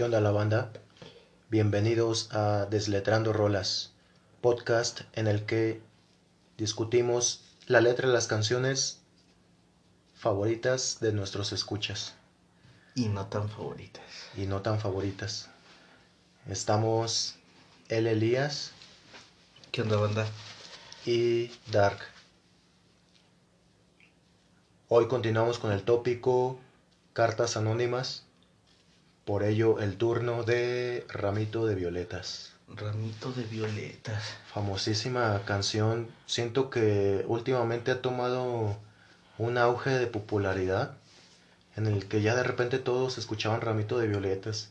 ¿Qué onda la banda? Bienvenidos a Desletrando Rolas, podcast en el que discutimos la letra de las canciones favoritas de nuestros escuchas Y no tan favoritas. y no tan favoritas. Estamos El Elías ¿Qué onda, banda? y Dark. Hoy continuamos con el tópico cartas anónimas. Por ello el turno de Ramito de Violetas. Ramito de violetas. Famosísima canción. Siento que últimamente ha tomado un auge de popularidad en el que ya de repente todos escuchaban Ramito de Violetas.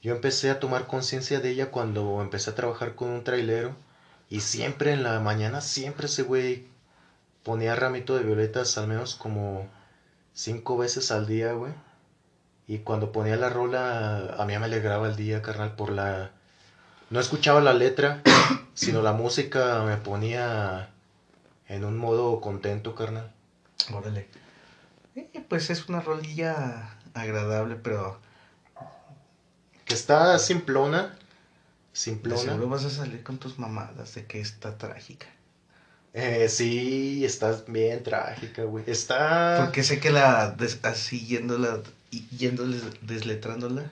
Yo empecé a tomar conciencia de ella cuando empecé a trabajar con un trailero y siempre en la mañana, siempre ese güey ponía Ramito de Violetas al menos como cinco veces al día, güey. Y cuando ponía la rola, a mí me alegraba el día, carnal, por la... No escuchaba la letra, sino la música me ponía en un modo contento, carnal. Órale. Eh, pues es una rolilla agradable, pero Que está simplona. de Simplona. seguro vas a salir con tus mamadas de que está trágica. Eh, sí, está bien trágica, güey. Está... Porque sé que la, des- así yéndola, y yéndole, desletrándola,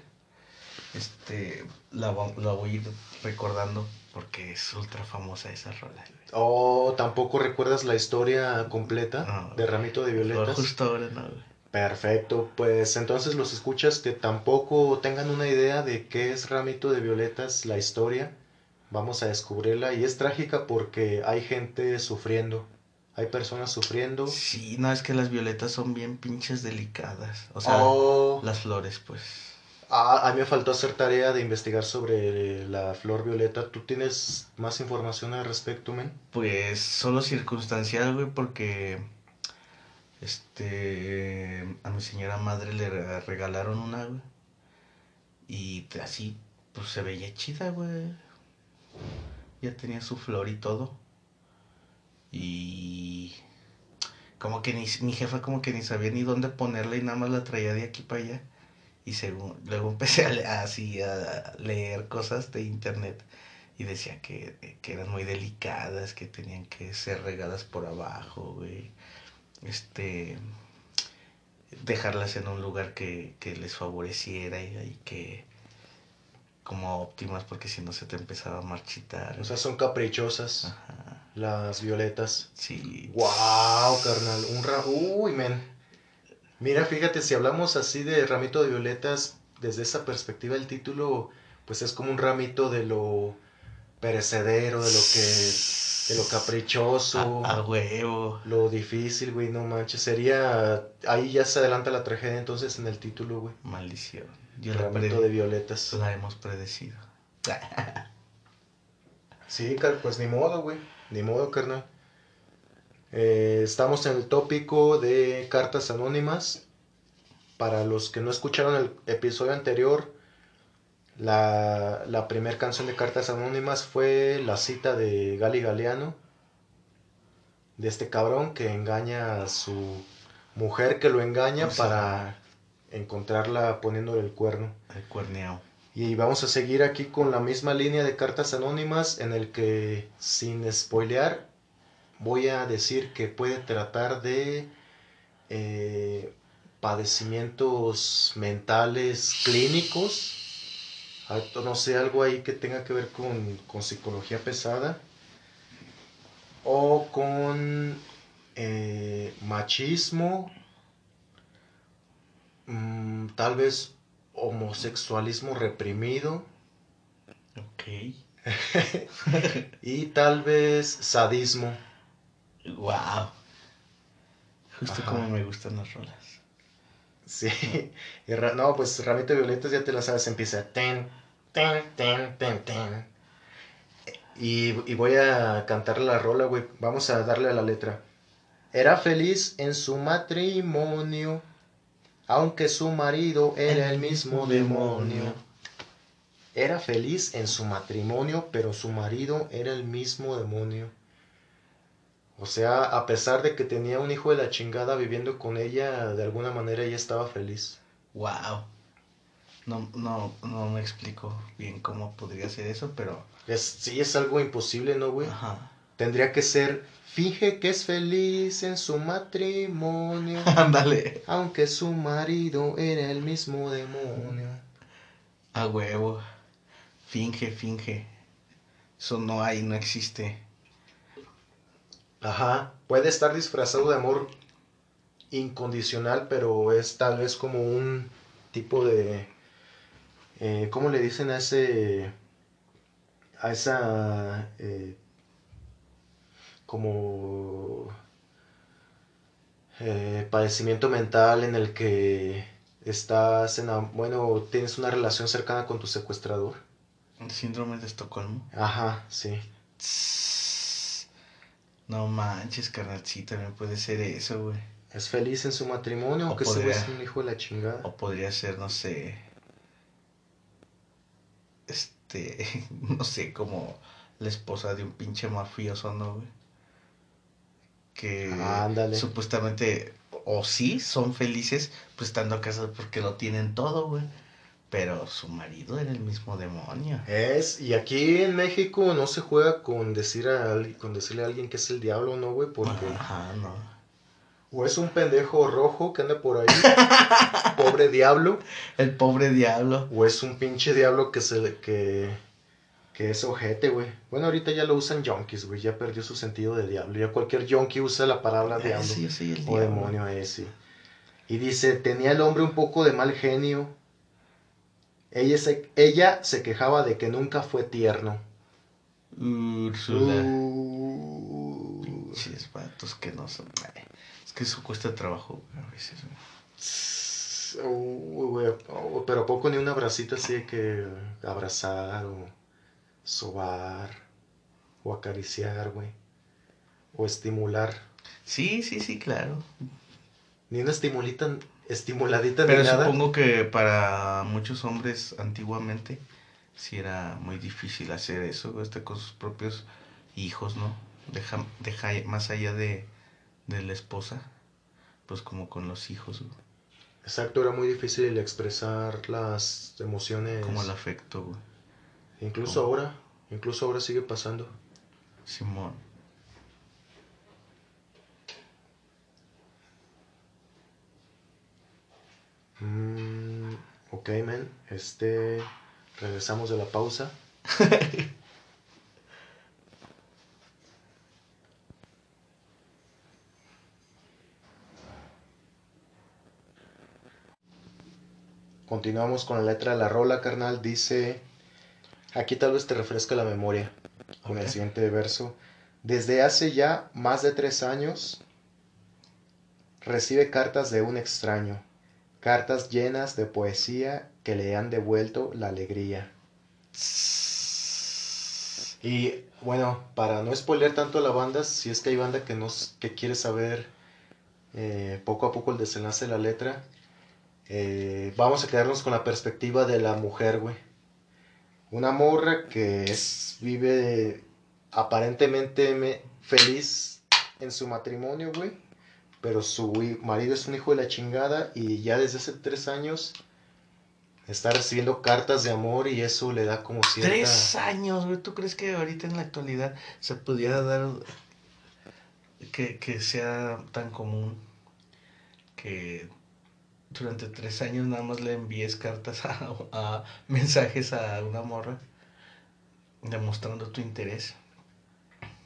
este, la, la voy a ir recordando porque es ultra famosa esa rola. Oh, ¿tampoco recuerdas la historia completa No. de Ramito de Violetas? justo ahora no. Perfecto, pues entonces los escuchas que tampoco tengan una idea de qué es Ramito de Violetas, la historia, vamos a descubrirla y es trágica porque hay gente sufriendo, hay personas sufriendo. Sí, no, es que las violetas son bien pinches delicadas. O sea, Oh, las flores, pues. ah, a mí me faltó hacer tarea de investigar sobre la flor violeta. ¿Tú tienes más información al respecto, men? Pues solo circunstancial, güey, porque este a mi señora madre le re- regalaron una, güey. Y así, pues se veía chida, güey. Ya tenía su flor y todo. Y como que ni mi jefa como que ni sabía ni dónde ponerla y nada más la traía de aquí para allá. Y según, luego empecé a así a leer cosas de internet y decía que, que eran muy delicadas, que tenían que ser regadas por abajo, güey. Este, dejarlas en un lugar que, que les favoreciera y, y que como óptimas porque si no se te empezaba a marchitar. O sea, son caprichosas Ajá, las violetas. sí. Wow, carnal, un ra... Uy, men. Mira, fíjate, si hablamos así de ramito de violetas, desde esa perspectiva el título, pues es como un ramito de lo perecedero, de lo que, de lo caprichoso, A, a huevo. lo difícil, güey, no manches. Sería, ahí ya se adelanta la tragedia entonces en el título, güey. Maldición. Yo Ramito de violetas. la hemos predecido. Sí, pues ni modo, güey. Ni modo, carnal. Eh, estamos en el tópico de cartas anónimas. Para los que no escucharon el episodio anterior, la, la primera canción de cartas anónimas fue la cita de Gali Galeano. De este cabrón que engaña a su mujer, que lo engaña para encontrarla poniéndole el cuerno. El cuerneado. Y vamos a seguir aquí con la misma línea de cartas anónimas en el que, sin spoilear, voy a decir que puede tratar de eh, padecimientos mentales clínicos. Ah, No sé, algo ahí que tenga que ver con, con psicología pesada. O con eh, machismo. Mm, tal vez homosexualismo reprimido. Ok. Y tal vez sadismo. Wow. Justo Ajá. como me gustan las rolas. Sí. Y ra- no, pues Ramito Violetas ya te la sabes, empieza. Ten, ten, ten, ten, ten. Y, y voy a cantar la rola, güey. Vamos a darle a la letra. Era feliz en su matrimonio, aunque su marido era el mismo demonio. Era feliz en su matrimonio, pero su marido era el mismo demonio. O sea, a pesar de que tenía un hijo de la chingada viviendo con ella, de alguna manera ella estaba feliz. Wow. No, no, no me explico bien cómo podría ser eso, pero... Es, sí, es algo imposible, ¿no, güey? Ajá. Tendría que ser, finge que es feliz en su matrimonio, Ándale. aunque su marido era el mismo demonio. A huevo. Finge, finge. Eso no hay, no existe. Ajá, puede estar disfrazado de amor incondicional, pero es tal vez como un tipo de... Eh, ¿Cómo le dicen a ese... a esa... eh, como... eh, padecimiento mental en el que estás en... Bueno, tienes una relación cercana con tu secuestrador. Síndrome de Estocolmo. Ajá, sí. Tss. No manches, carnalcita, me puede ser eso, güey. Es feliz en su matrimonio, O aunque podría- es un hijo de la chingada. O podría ser, no sé. Este. No sé, como la esposa de un pinche mafioso, ¿no, güey? Que Ándale. supuestamente, o sí, son felices, pues estando casados porque lo tienen todo, güey. Pero su marido era el mismo demonio. Es, y aquí en México no se juega con decir a con decirle a alguien que es el diablo, ¿no, güey? Porque Ajá, no. o es un pendejo rojo que anda por ahí, pobre diablo, El pobre diablo. o es un pinche diablo que se le- que que es ojete, güey. Bueno, ahorita ya lo usan junkies, güey, ya perdió su sentido de diablo. Ya cualquier junkie usa la palabra Ah, diablo sí, soy el o diablo. demonio ese. Y dice, tenía el hombre un poco de mal genio. Ella se, ella se quejaba de que nunca fue tierno. Úrsula. Uh, Pinches vatos que no son. Es que eso cuesta trabajo güey, a veces. güey. uh, oh, pero poco ni un abracito así de que abrazar o sobar o acariciar, güey. O estimular. Sí, sí, sí, claro. Ni una estimulita, estimuladita Pero ni nada. supongo que para muchos hombres antiguamente sí era muy difícil hacer eso, hasta con sus propios hijos, ¿no? Deja, deja más allá de, de la esposa, pues como con los hijos, güey, Exacto, era muy difícil expresar las emociones. como el afecto, güey. Incluso ahora, incluso ahora sigue pasando. Simón. Mm, ok, men. Este. Regresamos de la pausa. Continuamos con la letra de la rola, carnal. Dice. Aquí tal vez te refresca la memoria. Con el siguiente verso. Desde hace ya más de tres años. Recibe cartas de un extraño cartas llenas de poesía que le han devuelto la alegría. Y bueno, para no spoiler tanto a la banda, si es que hay banda que, nos, que quiere saber eh, poco a poco el desenlace de la letra, eh, vamos a quedarnos con la perspectiva de la mujer, güey. Una morra que es, vive aparentemente me- feliz en su matrimonio, güey. Pero su marido es un hijo de la chingada y ya desde hace tres años está recibiendo cartas de amor y eso le da como cierta... Tres años, güey. ¿Tú crees que ahorita en la actualidad se pudiera dar que, que sea tan común que durante tres años nada más le envíes cartas a, a mensajes a una morra demostrando tu interés?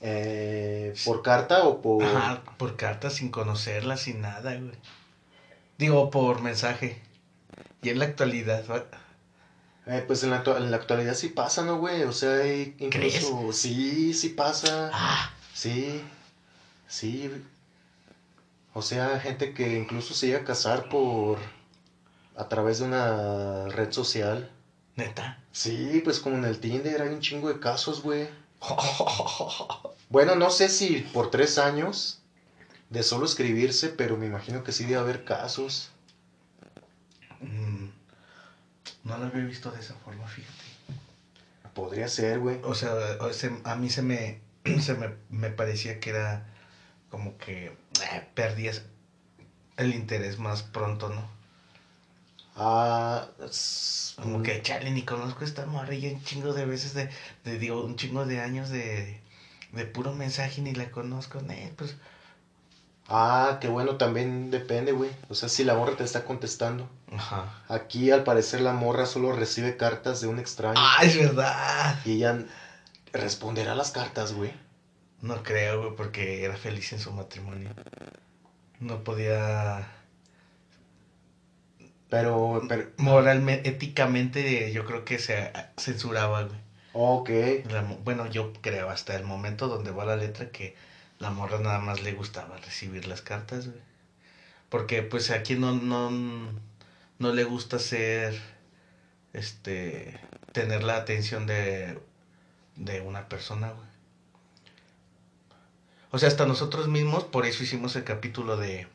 Eh, ¿Por carta o por...? Ajá, por cartas sin conocerla, sin nada, güey. Digo, por mensaje. Y en la actualidad. Eh, pues en la, en la actualidad sí pasa, ¿no, güey? O sea, hay incluso... Sí, sí pasa. Ah, Sí, sí. O sea, gente que incluso se llega a casar por... a través de una red social. neta. Sí, pues como en el Tinder hay un chingo de casos, güey. Bueno, no sé si por tres años de solo escribirse, pero me imagino que sí debe haber casos. Mm, No lo había visto de esa forma, fíjate. Podría ser, güey. O sea, o sea, a mí se me, se me, me parecía que era como que eh, perdías el interés más pronto, ¿no? Ah, Como que, chale, ni conozco a esta morra y un chingo de veces de, de digo, un chingo de años de, de puro mensaje ni la conozco, eh, pues, Ah, qué bueno, también depende, güey. O sea, si la morra te está contestando. ajá. Aquí, al parecer, la morra solo recibe cartas de un extraño. Ah, es verdad. Y ella responderá las cartas, güey. No creo, güey, porque era feliz en su matrimonio. No podía, Pero, pero, moralmente, éticamente, yo creo que se censuraba, güey. ok. La bueno, yo creo hasta el momento donde va la letra que la morra nada más le gustaba recibir las cartas, güey. Porque pues a quien no, no, no le gusta ser, este, tener la atención de, de una persona, güey. O sea, hasta nosotros mismos, por eso hicimos el capítulo de,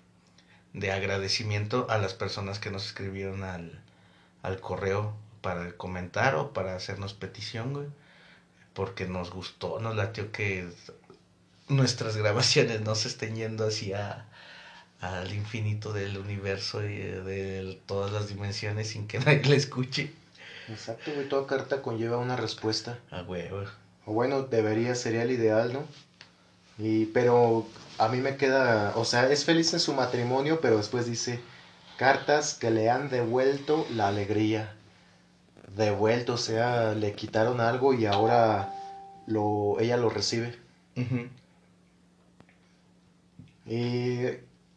de agradecimiento a las personas que nos escribieron al, al correo para comentar o para hacernos petición, güey. Porque nos gustó, nos latió que nuestras grabaciones no se estén yendo hacia al infinito del universo y eh, de todas las dimensiones sin que nadie la escuche. Exacto, güey. Toda carta conlleva una respuesta. Ah, güey, güey. O bueno, debería, sería el ideal, ¿no? Y, pero a mí me queda, o sea, es feliz en su matrimonio, pero después dice, cartas que le han devuelto la alegría. Devuelto, o sea, le quitaron algo y ahora lo, ella lo recibe. Ujú. Y,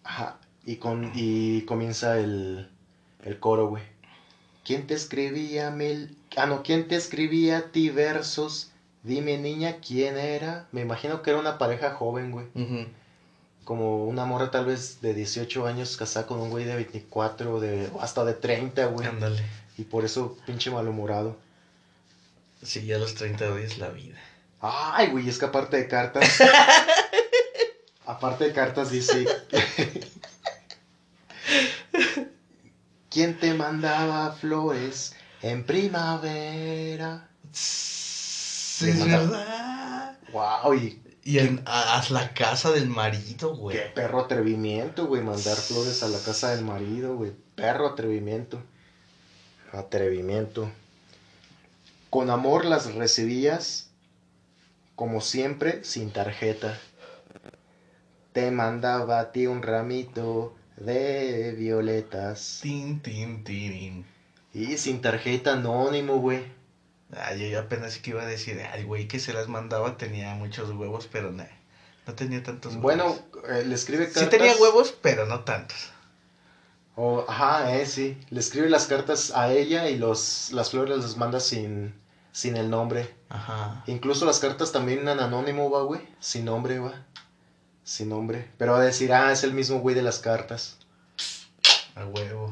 ajá, y, con, y comienza el, el coro, güey. ¿Quién te escribía mil... Ah, no, ¿quién te escribía a ti versos? Dime, niña, ¿quién era? Me imagino que era una pareja joven, güey. Como una morra tal vez de 18 años casada con un güey de 24, de, o hasta de 30, güey. Ándale. Y por eso pinche malhumorado. Sí, ya a los 30 odias la vida. Ay, güey, es que aparte de cartas... aparte de cartas dice... ¿Quién te mandaba flores en primavera? Sí, es verdad. Wow, y Y en, a, a la casa del marido, qué güey. perro atrevimiento, güey, mandar flores a la casa del marido, güey. Perro atrevimiento. Atrevimiento. Con amor las recibías, como siempre, sin tarjeta. Te mandaba a ti un ramito de violetas. Tin, tin, tirin. Y sin tarjeta anónimo, güey. Ah, yo, apenas que iba a decir, al güey que se las mandaba tenía muchos huevos, pero nah, no tenía tantos huevos. Bueno, eh, le escribe cartas. sí tenía huevos, pero no tantos. O, ajá, eh, sí. Le escribe las cartas a ella y los, las flores las manda sin, sin el nombre. Ajá. Incluso las cartas también en anónimo, va, güey. Sin nombre, va. Sin nombre. Pero va a decir, ah, es el mismo güey de las cartas. A huevo.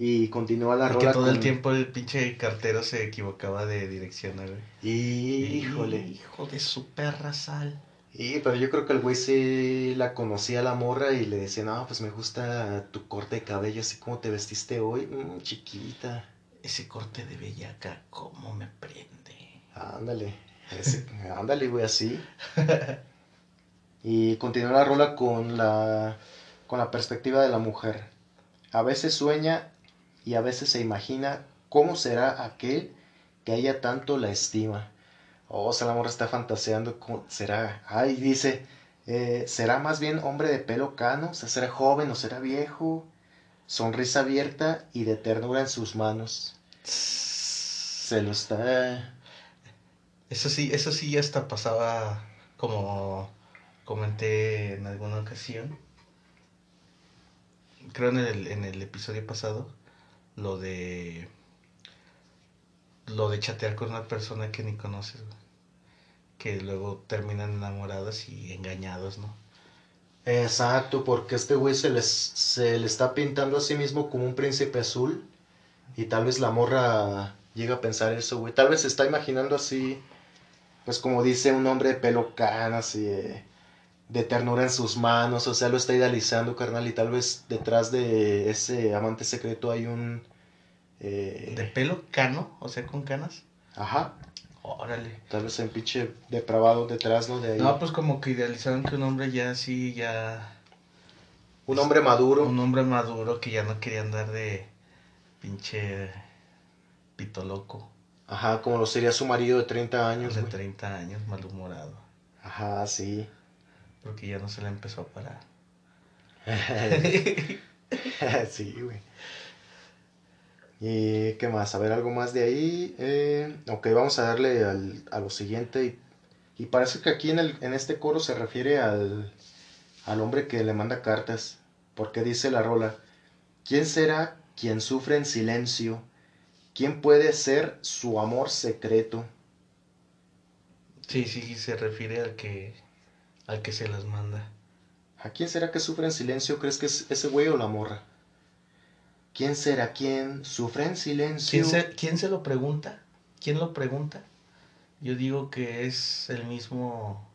Y continúa la Y rola que todo el tiempo el pinche cartero se equivocaba de dirección, ¿no, güey. Híjole. Hijo de su perra sal. Y, pero yo creo que el güey sí la conocía a la morra y le decía, no, pues me gusta tu corte de cabello, así como te vestiste hoy, Mm, chiquita. Ese corte de bellaca, cómo me prende. Ándale, ese- ándale, güey, así. Y continúa la rola con la, con la perspectiva de la mujer. A veces sueña y a veces se imagina cómo será aquel que a ella tanto la estima. Oh, o sea, la morra está fantaseando cómo será. Ay, dice, eh, ¿será más bien hombre de pelo cano? O sea, ¿será joven o será viejo? Sonrisa abierta y de ternura en sus manos. Se lo está... Eso sí, eso sí hasta pasaba como comenté en alguna ocasión. Creo en el, en el episodio pasado. Lo de. Lo de chatear con una persona que ni conoces, güey. Que luego terminan enamorados y engañados, ¿no? Exacto, porque este güey se, les, se le está pintando a sí mismo como un príncipe azul. Y tal vez la morra llega a pensar eso, güey. Tal vez se está imaginando así, pues como dice un hombre de pelo canas y de, de ternura en sus manos. O sea, lo está idealizando, carnal. Y tal vez detrás de ese amante secreto hay un... eh, De pelo cano, o sea, con canas. Ajá. Órale. Tal vez hay un pinche depravado detrás, ¿no? De ahí. No, pues como que idealizaron que un hombre ya así, ya. un hombre maduro. Un hombre maduro que ya no quería andar de, Pinche pito loco. Ajá, como lo sería su marido de 30 años. De güey. 30 años, malhumorado. Ajá, sí. Porque ya no se le empezó a parar. sí, güey. ¿Y qué más? A ver, algo más de ahí. Eh, ok, vamos a darle al- a lo siguiente. Y, y parece que aquí en, el, en este coro se refiere al, al hombre que le manda cartas. Porque dice la rola, ¿quién será quien sufre en silencio? ¿Quién puede ser su amor secreto? Sí, sí, se refiere al que al que se las manda. ¿A quién será que sufre en silencio? ¿Crees que es ese güey o la morra? ¿Quién será quien sufre en silencio? ¿Quién se, ¿Quién se lo pregunta? ¿Quién lo pregunta? Yo digo que es el mismo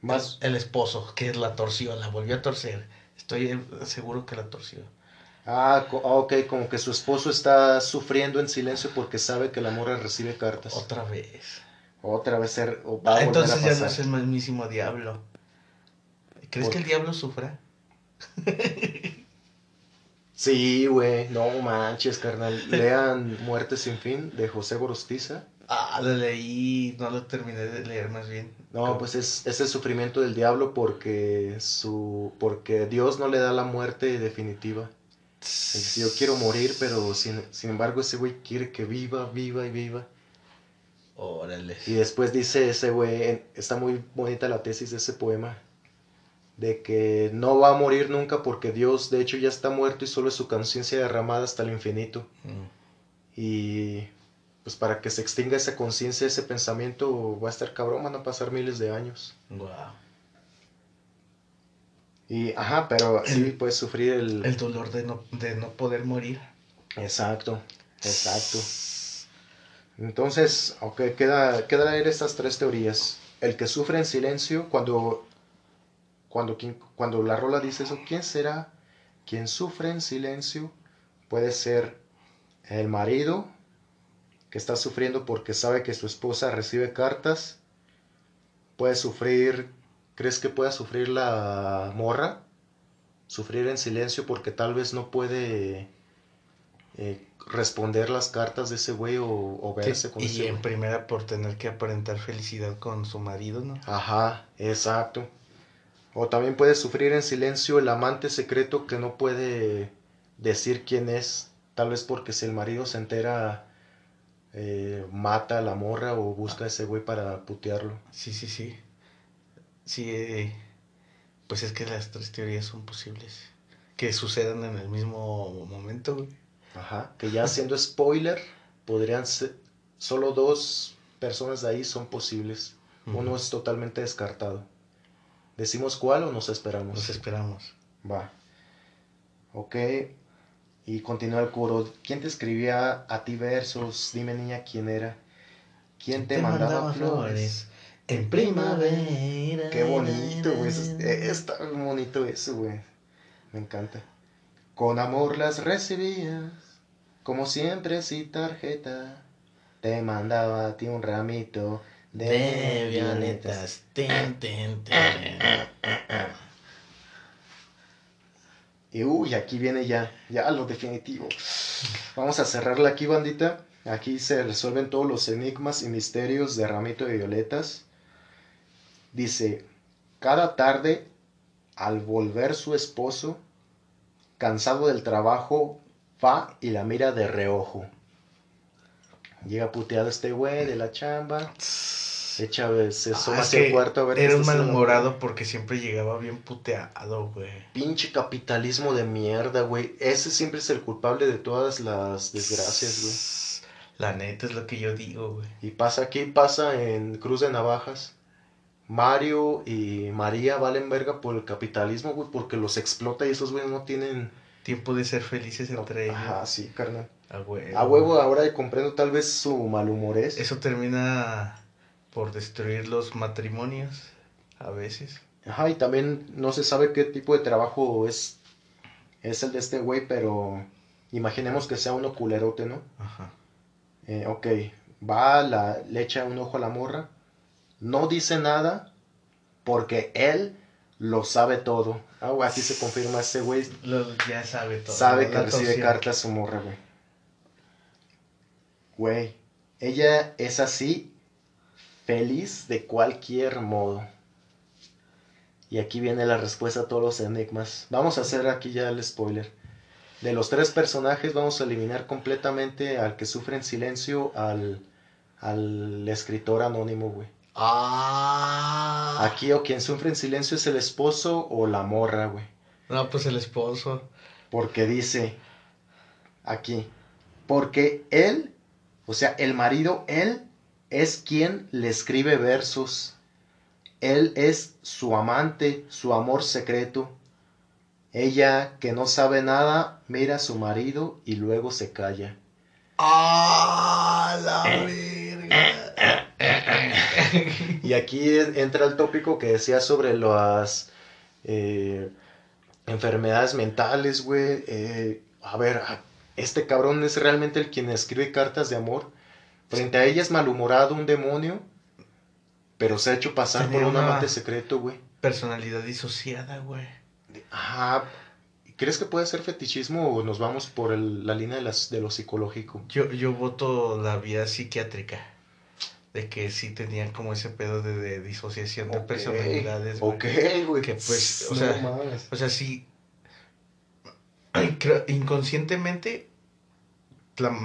Más, el esposo que la torció, la volvió a torcer. Estoy seguro que la torció. Ah, ah, ok, como que su esposo está sufriendo en silencio porque sabe que la morra recibe cartas. Otra vez. Otra vez ser, o va a Ah, a entonces ya no es el mismísimo diablo. ¿Crees ¿Por que el diablo sufra? Sí, güey, no manches, carnal. Lean Muerte sin fin de José Gorostiza. Ah, lo leí, no lo terminé de leer más bien. No, ¿Cómo? pues es, es el sufrimiento del diablo porque su porque Dios no le da la muerte definitiva. Dice, yo quiero morir, pero sin, sin embargo ese güey quiere que viva, viva y viva. Órale. Y después dice ese güey, está muy bonita la tesis de ese poema, de que no va a morir nunca porque Dios de hecho ya está muerto y solo es su conciencia derramada hasta el infinito. Mm. Y pues para que se extinga esa conciencia, ese pensamiento, va a estar cabrón, van a pasar miles de años. Guau. Y, ajá, pero sí puedes sufrir el... El dolor de no, de no poder morir. Exacto, exacto. Entonces, ok, queda, queda leer estas tres teorías. El que sufre en silencio, cuando, cuando, cuando la rola dice eso, ¿quién será quien sufre en silencio? Puede ser el marido, que está sufriendo porque sabe que su esposa recibe cartas. Puede sufrir, ¿crees que pueda sufrir la morra? Sufrir en silencio porque tal vez no puede eh, responder las cartas de ese güey o, o verse con y ese en güey. primera por tener que aparentar felicidad con su marido, ¿no? Ajá, exacto. O también puede sufrir en silencio el amante secreto que no puede decir quién es, tal vez porque si el marido se entera, eh, mata a la morra o busca a ese güey para putearlo. Sí, sí, sí. Sí, eh, pues es que las tres teorías son posibles. Que sucedan en el mismo momento, güey. Ajá, que ya siendo spoiler, podrían ser, solo dos personas de ahí son posibles. Uno es totalmente descartado. ¿Decimos cuál o nos esperamos? Nos esperamos. Va. Ok. Y continúa el coro. ¿Quién te escribía a ti versos? Dime niña quién era. ¿Quién te, mandaba, flores? En primavera. Qué bonito, güey. Está bonito eso, güey. Me encanta. Con amor las recibías. Como siempre, sin tarjeta. Te mandaba a ti un ramito de, De violetas. Ten, ten, ten. Y uy, aquí viene ya, ya lo definitivo. Vamos a cerrarla aquí, bandita. Aquí se resuelven todos los enigmas y misterios de Ramito de Violetas. Dice, cada tarde, al volver su esposo, cansado del trabajo, va y la mira de reojo. Llega puteado este güey de la chamba. Echa, se Ah, es hacia el cuarto a ver Era un malhumorado porque siempre llegaba bien puteado, güey. Pinche capitalismo de mierda, güey. Ese siempre es el culpable de todas las desgracias, güey. La neta es lo que yo digo, güey. Y pasa aquí, pasa en Cruz de Navajas. Mario y María valen verga por el capitalismo, güey, porque los explota y esos güeyes no tienen... Tiempo de ser felices entre ellos. Ajá, sí, carnal. A huevo. A huevo ahora comprendo tal vez su malhumorez. Eso termina por destruir los matrimonios. A veces. Ajá, y también no se sabe qué tipo de trabajo es, es el de este güey, pero imaginemos que sea uno culerote, ¿no? Ajá. Eh, ok, va, la, le echa un ojo a la morra. No dice nada porque él lo sabe todo. Ah, güey, aquí se confirma ese güey. Lo- ya sabe todo. Sabe que recibe cartas su morra, güey. Güey, ella es así, feliz de cualquier modo. Y aquí viene la respuesta a todos los enigmas. Vamos a hacer aquí ya el spoiler. De los tres personajes vamos a eliminar completamente al que sufre en silencio, al, al escritor anónimo, güey. Ah. Aquí o quien sufre en silencio es el esposo o la morra, güey. No, pues el esposo. Porque dice aquí, porque él, o sea, el marido, él es quien le escribe versos. Él es su amante, su amor secreto. Ella, que no sabe nada, mira a su marido y luego se calla. ¡Ah, la verga! Y aquí en- entra el tópico que decía sobre las eh, enfermedades mentales, güey. Eh, a ver, este cabrón es realmente el quien escribe cartas de amor. Frente a ella es malhumorado, un demonio, pero se ha hecho pasar Tenía por un amante secreto, güey. Personalidad disociada, güey. Ajá. ¿Crees que puede ser fetichismo o nos vamos por el- la línea de, las, de lo psicológico? Yo, yo voto la vía psiquiátrica. De que sí tenían como ese pedo de, de disociación de personalidades. Ok, güey. Que, pues, o No sea, mames. O sea, sí. creo- inconscientemente, la-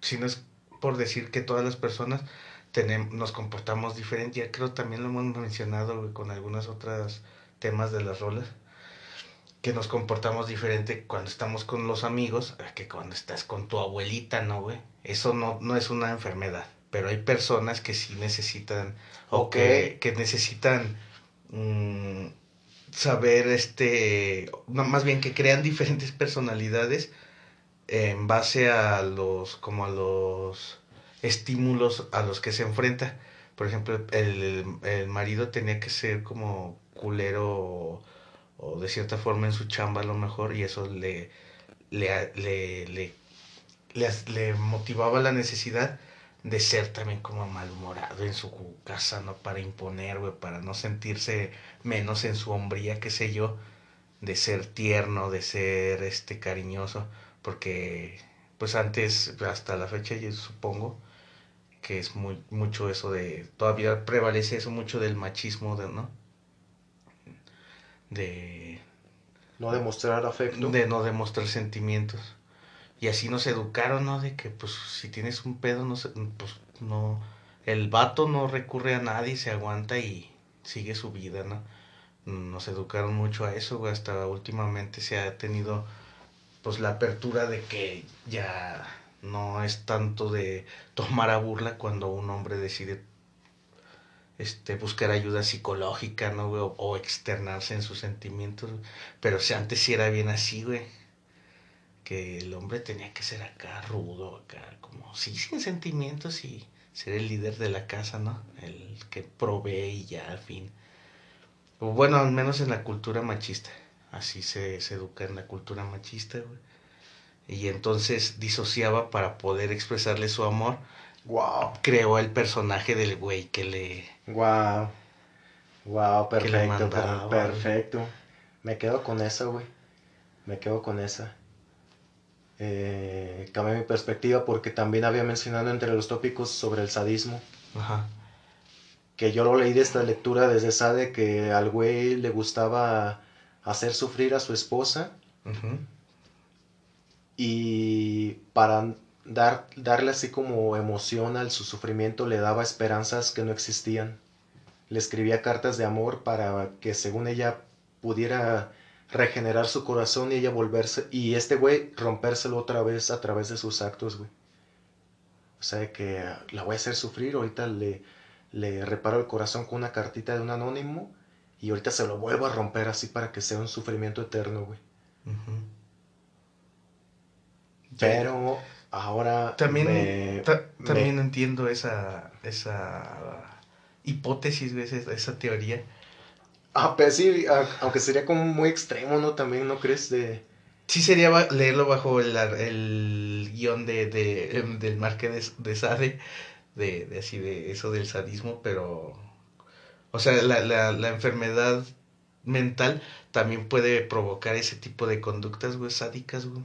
si no es por decir que todas las personas tenemos, nos comportamos diferente, ya creo también lo hemos mencionado con algunos otros temas de las rolas, que nos comportamos diferente cuando estamos con los amigos que cuando estás con tu abuelita, ¿no, güey? Eso no, no es una enfermedad, pero hay personas que sí necesitan, o que, que necesitan mm, saber, este, no, más bien que crean diferentes personalidades en base a los, como a los estímulos a los que se enfrenta. Por ejemplo, el, el marido tenía que ser como culero o, o de cierta forma en su chamba a lo mejor y eso le, le, le, le, le motivaba la necesidad de ser también como malhumorado en su casa, ¿no? Para imponer, güey, para no sentirse menos en su hombría, qué sé yo, de ser tierno, de ser, este, cariñoso, porque, pues antes, hasta la fecha, yo supongo que es muy, mucho eso de, todavía prevalece eso mucho del machismo, de, ¿no? De, No demostrar afecto. de no demostrar sentimientos. Y así nos educaron, ¿no? De que, pues, si tienes un pedo, no se- pues, no... El vato no recurre a nadie, se aguanta y sigue su vida, ¿no? Nos educaron mucho a eso, güey. Hasta últimamente se ha tenido, pues, la apertura de que ya no es tanto de tomar a burla cuando un hombre decide este, buscar ayuda psicológica, ¿no? O, o externarse en sus sentimientos. Pero si antes sí era bien así, güey. Que el hombre tenía que ser acá rudo, acá como, sí, sin sentimientos y ser el líder de la casa, ¿no? El que provee y ya, al fin. O bueno, al menos en la cultura machista. Así se, se educa en la cultura machista, güey. Y entonces disociaba para poder expresarle su amor. Wow. Creó el personaje del güey que le, Wow. Wow, perfecto, per- mandaba, perfecto. Me quedo con esa, güey. Me quedo con esa. Eh, cambié mi perspectiva porque también había mencionado entre los tópicos sobre el sadismo. Ajá. Que yo lo leí de esta lectura desde esa de que al güey le gustaba hacer sufrir a su esposa y para dar, darle así como emoción al su sufrimiento le daba esperanzas que no existían. Le escribía cartas de amor para que según ella pudiera regenerar su corazón y ella volverse y este güey rompérselo otra vez a través de sus actos, güey. O sea que la voy a hacer sufrir, ahorita le, le reparo el corazón con una cartita de un anónimo y ahorita se lo vuelvo a romper así para que sea un sufrimiento eterno, güey. Pero ahora También, me- ta- me- también entiendo esa, esa hipótesis, güey, esa, esa teoría. Ah, sí, a- aunque sería como muy extremo, ¿no? También, ¿no crees? De... Sí sería ba- leerlo bajo el, el guion de, de, em, del Marqués de, de Sade, de, de así de eso del sadismo, pero... O sea, la, la, la enfermedad mental también puede provocar ese tipo de conductas, güey, sádicas, güey.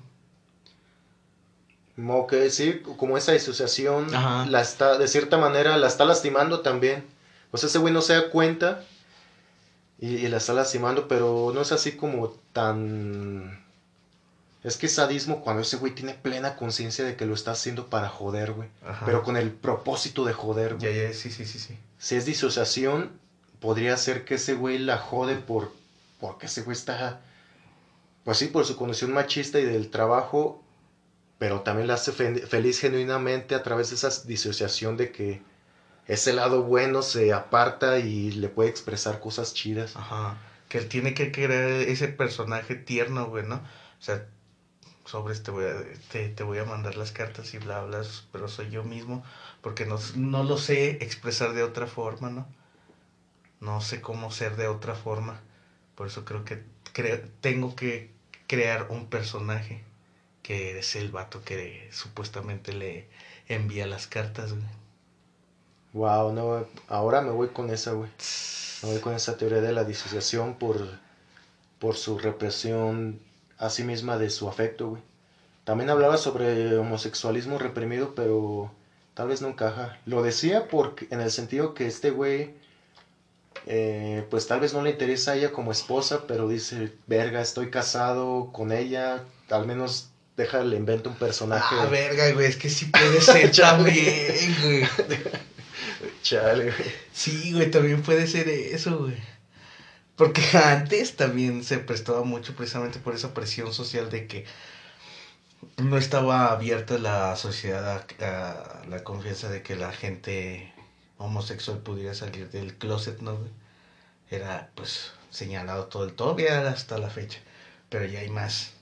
Como que sí, como esa disociación la está, de cierta manera, la está lastimando también. O sea, ese güey no se da cuenta y, la está lastimando, pero no es así como tan... Es que es sadismo cuando ese güey tiene plena conciencia de que lo está haciendo para joder, güey. Pero con el propósito de joder, güey. Ya, ya, sí, sí, sí, sí. Si es disociación, podría ser que ese güey la jode por... Porque ese güey está... Pues sí, por su condición machista y del trabajo pero también la hace feliz genuinamente a través de esa disociación de que ese lado bueno se aparta y le puede expresar cosas chidas. Ajá. Que él tiene que crear ese personaje tierno, güey, ¿no? O sea, sobre este voy a, te, te, voy a mandar las cartas y bla, bla, pero soy yo mismo, porque no, no lo sé expresar de otra forma, ¿no? No sé cómo ser de otra forma. Por eso creo que creo, tengo que crear un personaje que es el vato que supuestamente le envía las cartas, güey. Wow, no, ahora me voy con esa, güey. Me voy con esa teoría de la disociación por, por su represión a sí misma de su afecto, güey. También hablaba sobre homosexualismo reprimido, pero tal vez no encaja. Lo decía porque, en el sentido que este güey, eh, pues tal vez no le interesa a ella como esposa, pero dice, verga, estoy casado con ella, al menos déjale, invento un personaje. Ah, verga, güey, es que sí puede ser también, güey. Chale, güey. Sí, güey, también puede ser eso, güey. Porque antes también se prestaba mucho precisamente por esa presión social de que no estaba abierta la sociedad a, la confianza de que la gente homosexual pudiera salir del closet, ¿no? Era pues señalado todo el todavía hasta la fecha, pero ya hay más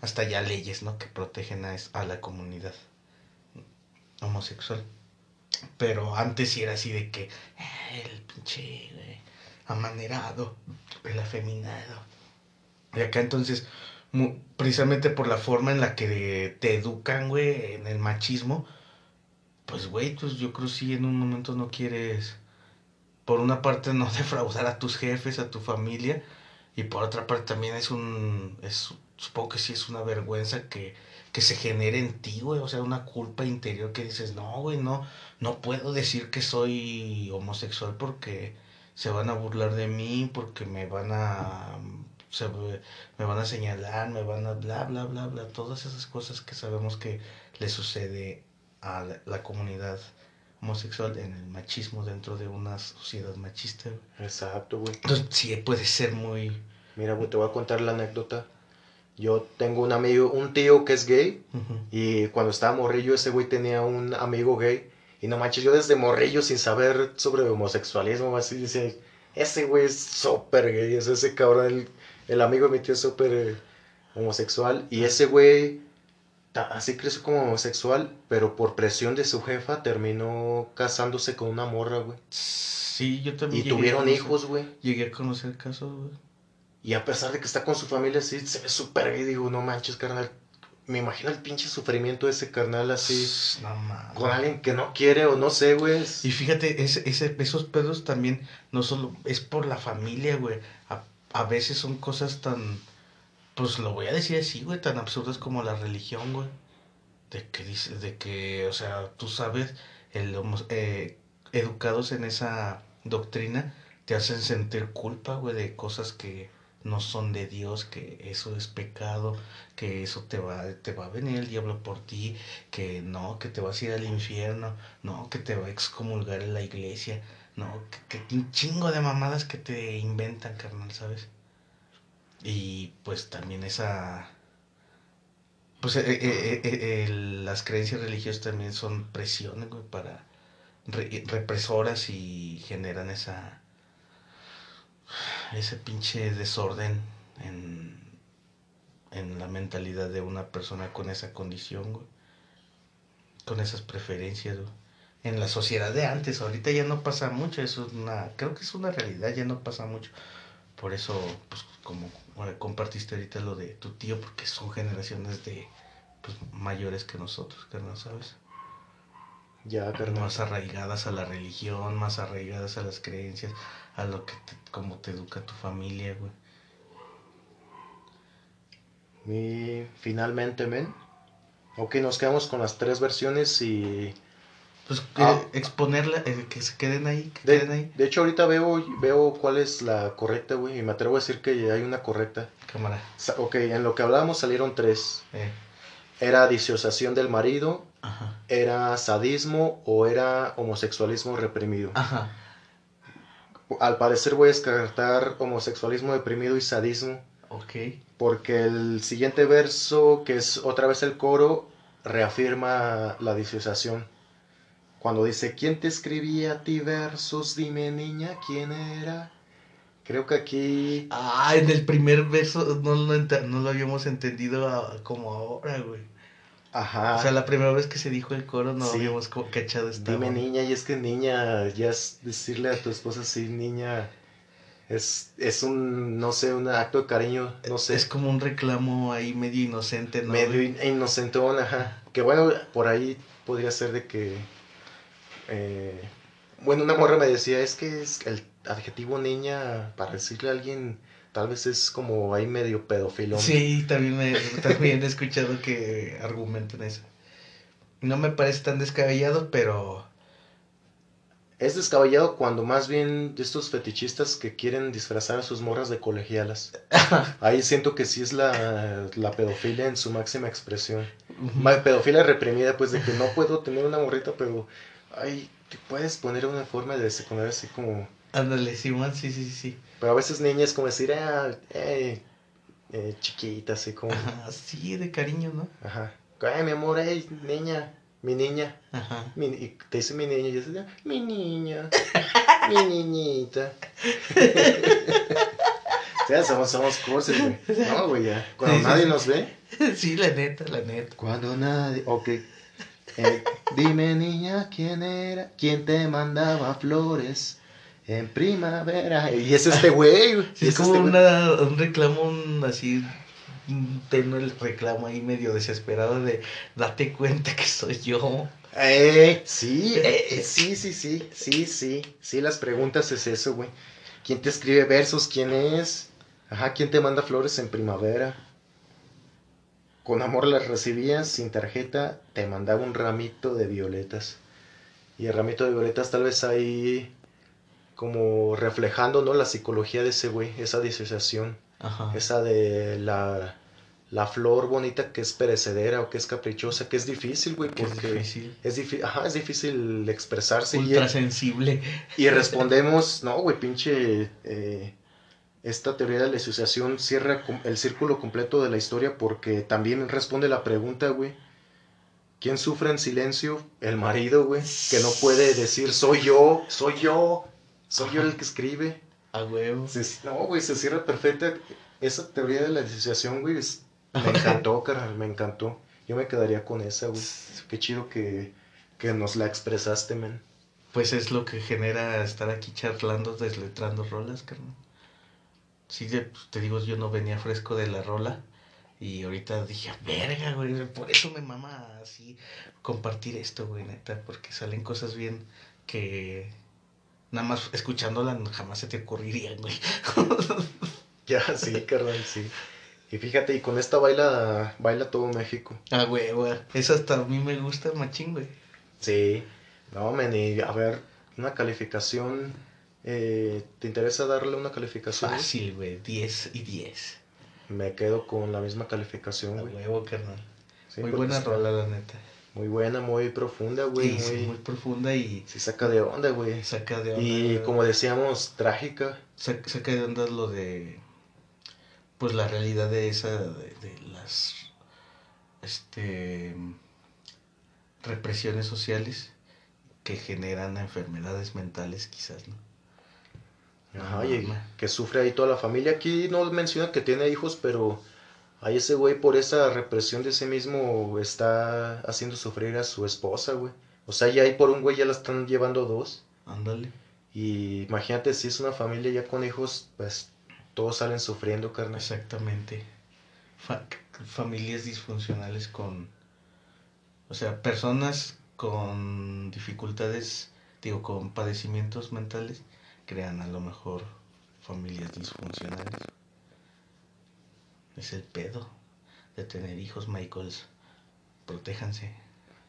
hasta ya leyes, ¿no? Que protegen a, a la comunidad homosexual. Pero antes sí era así de que eh, el pinche amanerado, el afeminado. Y acá entonces, precisamente por la forma en la que te educan, güey, en el machismo, pues, güey, pues yo creo si en un momento no quieres, por una parte, no defraudar a tus jefes, a tu familia, y por otra parte también es un, es supongo que sí es una vergüenza que, que se genere en ti, güey, o sea, una culpa interior que dices, no, güey, no, no puedo decir que soy homosexual porque se van a burlar de mí, porque me van a, se, me van a señalar, me van a bla, bla, bla, bla, todas esas cosas que sabemos que le sucede a la, comunidad homosexual en el machismo dentro de una sociedad machista. Exacto, güey. Entonces sí puede ser muy... Mira, güey, te voy a contar la anécdota yo tengo un amigo, un tío que es gay, y cuando estaba morrillo, ese güey tenía un amigo gay, y no manches, yo desde morrillo, sin saber sobre homosexualismo, así dice, ese güey es súper gay, es ese cabrón, el, amigo de mi tío es súper eh, homosexual, y ese güey, así creció como homosexual, pero por presión de su jefa, terminó casándose con una morra, güey. Sí, yo también. Y tuvieron hijos, güey. Llegué a conocer casos, güey. Y a pesar de que está con su familia así, se ve súper gay. Digo, no manches, carnal. Me imagino el pinche sufrimiento de ese carnal así. No mames. Con alguien que no quiere o no sé, güey. Y fíjate, ese, ese, esos pedos también no solo es por la familia, güey. A, a veces son cosas tan. Pues lo voy a decir así, güey, tan absurdas como la religión, güey. De que dice, de que, o sea, tú sabes, el, eh, educados en esa doctrina te hacen sentir culpa, güey, de cosas que no son de Dios, que eso es pecado, que eso te va, te va a venir el diablo por ti, que no, que te vas a ir al infierno, no, que te va a excomulgar en la iglesia, no, que, que un chingo de mamadas que te inventan, carnal, ¿sabes? Y pues también esa... Pues eh, eh, eh, las creencias religiosas también son presiones, para represoras y generan esa ese pinche desorden en, en la mentalidad de una persona con esa condición. Con esas preferencias. En la sociedad de antes, ahorita ya no pasa mucho, eso es una, creo que es una realidad, ya no pasa mucho. Por eso, pues, como compartiste ahorita lo de tu tío, porque son generaciones de, pues, mayores que nosotros, que no sabes. Ya, carnal. Más arraigadas a la religión, más arraigadas a las creencias, a lo que te, como te educa tu familia, güey. Y finalmente, men. Ok, nos quedamos con las tres versiones y... Pues Ah. eh, exponerla, eh, que se queden ahí, que De, queden ahí. de hecho, ahorita veo, veo cuál es la correcta, güey. Y me atrevo a decir que hay una correcta. Cámara. Sa- Ok, en lo que hablábamos salieron tres. Eh, Era disociación del marido, ajá. era sadismo o era homosexualismo reprimido. Ajá. Al parecer voy a descartar homosexualismo reprimido y sadismo. Ok. Porque el siguiente verso, que es otra vez el coro, reafirma la disociación. Cuando dice, ¿quién te escribía a ti versos? Dime niña, ¿quién era? Creo que aquí... Ah, en el primer verso no no lo habíamos entendido como ahora, güey. Ajá. O sea, la primera vez que se dijo el coro no Sí. habíamos cachado esta Dime niña, y es que niña, ya es decirle a tu esposa sí, niña, es, es un, no sé, un acto de cariño, no sé, Es como un reclamo ahí medio inocente, ¿no? medio in- inocentón, ajá. Que bueno, por ahí podría ser de que, eh, bueno, una morra me decía, es que es el adjetivo niña, para decirle a alguien, tal vez es como ahí medio pedófilo. Sí, también, me, también he escuchado que argumentan eso. No me parece tan descabellado, pero... Es descabellado cuando más bien estos fetichistas que quieren disfrazar a sus morras de colegialas. Ahí siento que sí es la, la pedofilia en su máxima expresión. Pedofilia reprimida, pues de que no puedo tener una morrita, pero ay, te puedes poner una forma de secundaria así como... Ándale, Simón, sí, sí, sí. Pero a veces niñas como decir, ah, eh, eh, chiquita, así como... Ajá, sí, de cariño, ¿no? Ajá. Ay, mi amor, ay, niña, mi niña. Ajá. Mi- y te dice mi niña y yo dices, "Ah, mi niña, mi niñita. o sea, somos, somos cursis, güey. No, güey, ya. Cuando sí, nadie sí. nos ve. Sí, la neta, la neta. Cuando nadie. Ok. Eh, dime, niña, ¿quién era? ¿Quién te mandaba flores en primavera? Y es este güey. Sí, es como este güey. una, un reclamo un, así, tenue el reclamo ahí medio desesperado de date cuenta que soy yo. Eh, sí, eh, sí, sí, sí, sí, sí, sí, las preguntas es eso, güey. ¿Quién te escribe versos? ¿Quién es? Ajá, ¿quién te manda flores en primavera? Con amor las recibías, sin tarjeta, te mandaba un ramito de violetas. Y el ramito de violetas tal vez ahí como reflejando, ¿no? La psicología de ese güey, esa disociación, Ajá. esa de la, la flor bonita que es perecedera o que es caprichosa, que es difícil, güey, que es porque... difícil. Es difícil, ajá, es difícil expresarse y, Ultra sensible. y respondemos, no, güey, pinche, eh, esta teoría de la asociación cierra el círculo completo de la historia porque también responde la pregunta, güey, ¿quién sufre en silencio? El marido, güey, que no puede decir, soy yo, soy yo, soy yo el que escribe. A huevo. Se- no, güey, se cierra perfecta. Esa teoría de la asociación, güey, es- me encantó, carnal, me encantó. Yo me quedaría con esa, güey. Qué chido que, que nos la expresaste, men. Pues es lo que genera estar aquí charlando, desletrando rolas, carnal. Sí, pues, te digo, yo no venía fresco de la rola. Y ahorita dije, verga, güey, por eso me mama así compartir esto, güey, neta, porque salen cosas bien que nada más escuchándola jamás se te ocurrirían, güey. Ya, sí, carnal, sí. Y fíjate, y con esta baila, baila todo México. Ah, güey, güey, eso hasta a mí me gusta machín, güey. Sí. No, men, y a ver, una calificación. eh, ¿Te interesa darle una calificación? Fácil, güey, 10 y 10. Me quedo con la misma calificación, güey. huevo, carnal. Sí, muy porque buena está rola, la neta. Muy buena, muy profunda, güey. Sí, sí, muy, muy profunda y sí saca de onda, güey. saca de onda. Y como decíamos, trágica. Sa- saca de onda lo de pues la realidad de esa de, de las este represiones sociales que generan enfermedades mentales quizás no Ajá, y que sufre ahí toda la familia. Aquí no menciona que tiene hijos, pero ahí ese güey por esa represión de sí mismo está haciendo sufrir a su esposa, güey. O sea, ya ahí por un güey ya la están llevando dos. ándale Y imagínate si es una familia ya con hijos, pues todos salen sufriendo, carnal. exactamente Fa- familias disfuncionales con o sea personas con dificultades, digo, con padecimientos mentales, crean a lo mejor familias disfuncionales. Es el pedo de tener hijos, Michaels. Protéjanse.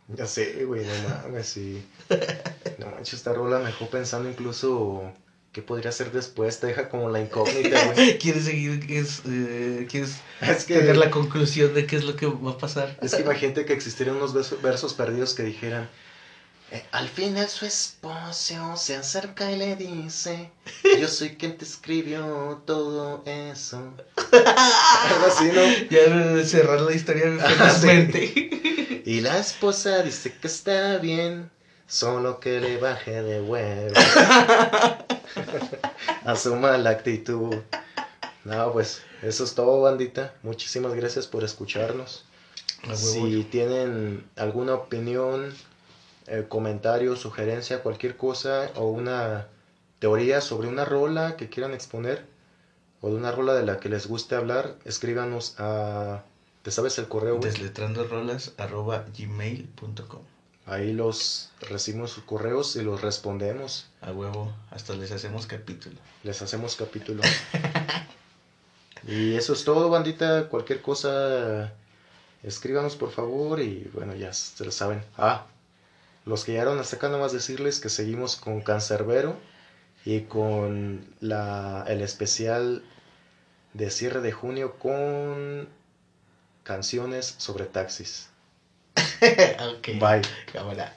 Ya sé, güey, no mames, sí. No manches, esta rola me dejó pensando incluso qué podría ser después. Te deja como la incógnita, güey. ¿Quieres seguir? ¿Quieres, eh, ¿quieres Es que, tener la conclusión de qué es lo que va a pasar? es que imagínate que existieran unos versos, versos perdidos que dijeran. eh, al final su esposo se acerca y le dice, yo soy quien te escribió todo eso. Algo así, ¿no? Ya cerrar la historia felizmente. Y la esposa dice que está bien, solo que le baje de huevo. Asuma la actitud. No, pues eso es todo, bandita. Muchísimas gracias por escucharnos. Si tienen alguna opinión, eh, comentario, sugerencia, cualquier cosa o una teoría sobre una rola que quieran exponer o de una rola de la que les guste hablar, escríbanos a... ¿Te sabes el correo? güey? Desletrando rolas arroba gmail.com. Ahí los recibimos sus correos y los respondemos. A huevo, hasta les hacemos capítulo. Les hacemos capítulo. y eso es todo, bandita. Cualquier cosa, escríbanos por favor. Y bueno, ya se lo saben. Ah, los que llegaron hasta acá, nomás decirles que seguimos con Cancerbero y con la, el especial de cierre de junio con canciones sobre taxis. ok. Bye. Cámara.